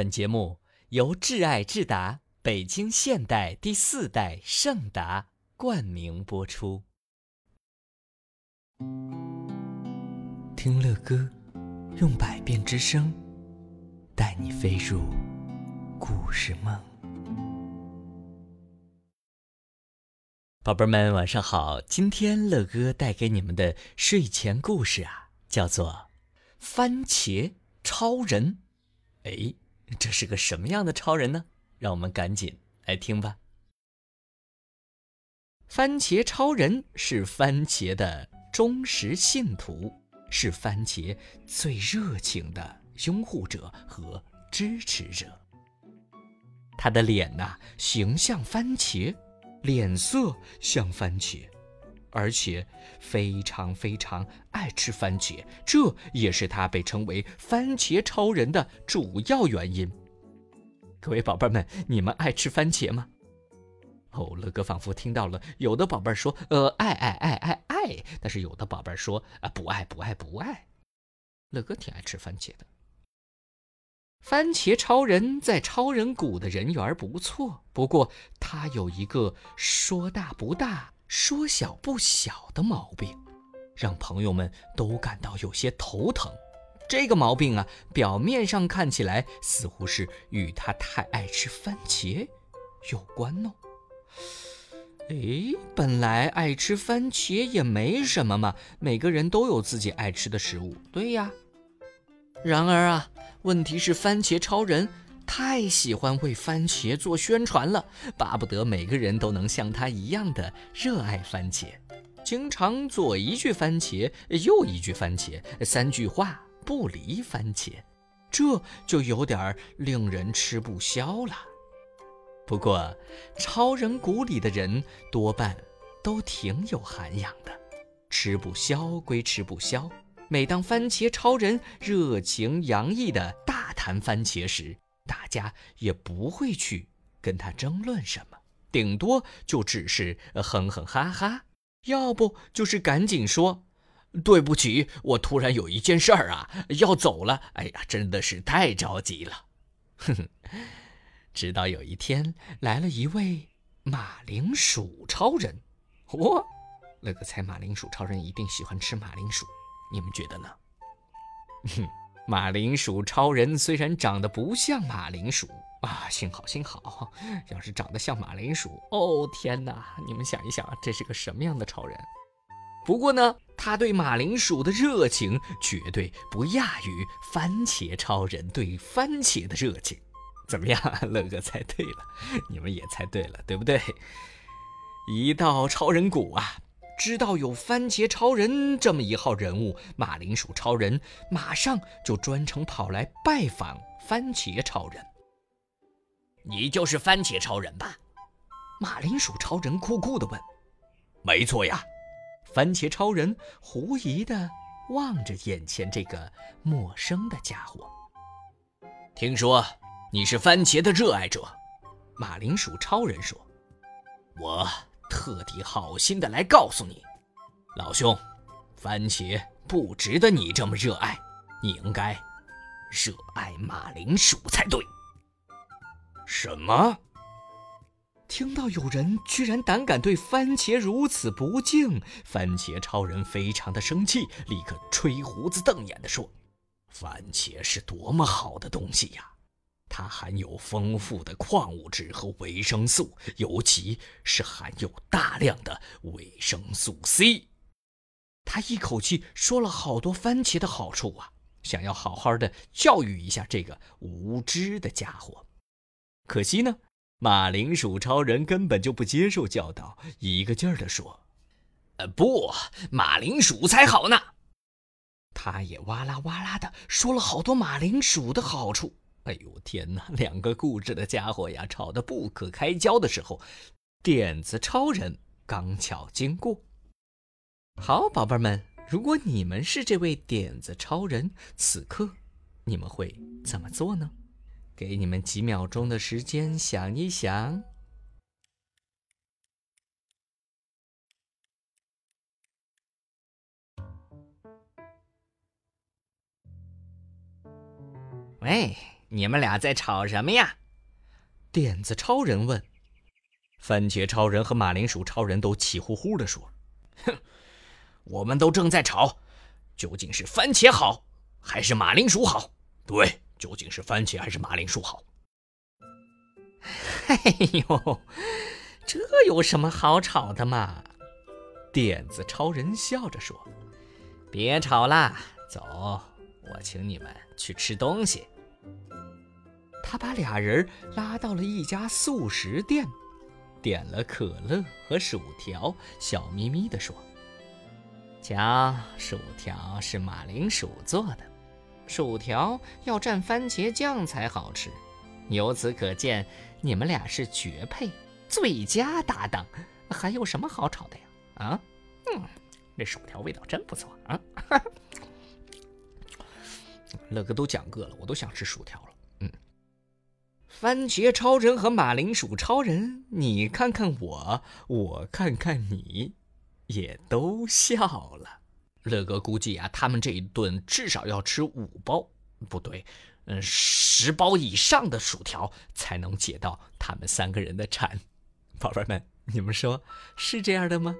本节目由挚爱智达北京现代第四代圣达冠名播出。听乐歌，用百变之声，带你飞入故事梦。宝贝们，晚上好！今天乐哥带给你们的睡前故事啊，叫做《番茄超人》。哎。这是个什么样的超人呢？让我们赶紧来听吧。番茄超人是番茄的忠实信徒，是番茄最热情的拥护者和支持者。他的脸呐，形像番茄，脸色像番茄，而且非常非常爱吃番茄，这也是他被称为“番茄超人”的主要原因。各位宝贝们，你们爱吃番茄吗？哦，乐哥仿佛听到了有的宝贝说：“呃，爱爱爱爱爱。”但是有的宝贝说：“啊，不爱不爱不爱。”乐哥挺爱吃番茄的。番茄超人在超人谷的人缘不错，不过他有一个说大不大、说小不小的毛病，让朋友们都感到有些头疼。这个毛病啊，表面上看起来似乎是与他太爱吃番茄有关哦。哎，本来爱吃番茄也没什么嘛，每个人都有自己爱吃的食物，对呀。然而啊，问题是番茄超人太喜欢为番茄做宣传了，巴不得每个人都能像他一样的热爱番茄，经常左一句番茄，右一句番茄，三句话。不离番茄，这就有点令人吃不消了。不过，超人谷里的人多半都挺有涵养的，吃不消归吃不消，每当番茄超人热情洋溢的大谈番茄时，大家也不会去跟他争论什么，顶多就只是哼哼哈哈，要不就是赶紧说。对不起，我突然有一件事儿啊，要走了。哎呀，真的是太着急了。哼哼，直到有一天来了一位马铃薯超人。嚯，那个猜马铃薯超人一定喜欢吃马铃薯，你们觉得呢？哼，马铃薯超人虽然长得不像马铃薯啊，幸好幸好，要是长得像马铃薯，哦天哪！你们想一想，这是个什么样的超人？不过呢，他对马铃薯的热情绝对不亚于番茄超人对番茄的热情。怎么样，乐哥猜对了，你们也猜对了，对不对？一到超人谷啊，知道有番茄超人这么一号人物，马铃薯超人马上就专程跑来拜访番茄超人。你就是番茄超人吧？马铃薯超人酷酷地问。没错呀。番茄超人狐疑地望着眼前这个陌生的家伙。听说你是番茄的热爱者，马铃薯超人说：“我特地好心的来告诉你，老兄，番茄不值得你这么热爱，你应该热爱马铃薯才对。”什么？听到有人居然胆敢对番茄如此不敬，番茄超人非常的生气，立刻吹胡子瞪眼的说：“番茄是多么好的东西呀！它含有丰富的矿物质和维生素，尤其是含有大量的维生素 C。”他一口气说了好多番茄的好处啊，想要好好的教育一下这个无知的家伙。可惜呢。马铃薯超人根本就不接受教导，一个劲儿地说：“呃，不，马铃薯才好呢。”他也哇啦哇啦的说了好多马铃薯的好处。哎呦天哪，两个固执的家伙呀，吵得不可开交的时候，点子超人刚巧经过。好，宝贝们，如果你们是这位点子超人，此刻你们会怎么做呢？给你们几秒钟的时间想一想。喂，你们俩在吵什么呀？点子超人问。番茄超人和马铃薯超人都气呼呼地说：“哼，我们都正在吵，究竟是番茄好还是马铃薯好？对，究竟是番茄还是马铃薯好？”哎呦，这有什么好吵的嘛？点子超人笑着说：“别吵啦，走，我请你们去吃东西。”他把俩人拉到了一家素食店。点了可乐和薯条，笑眯眯地说：“瞧，薯条是马铃薯做的，薯条要蘸番茄酱才好吃。由此可见，你们俩是绝配，最佳搭档。还有什么好吵的呀？啊？嗯，这薯条味道真不错啊！乐哥都讲饿了，我都想吃薯条了。”番茄超人和马铃薯超人，你看看我，我看看你，也都笑了。乐哥估计啊，他们这一顿至少要吃五包，不对，嗯，十包以上的薯条才能解到他们三个人的馋。宝贝们，你们说是这样的吗？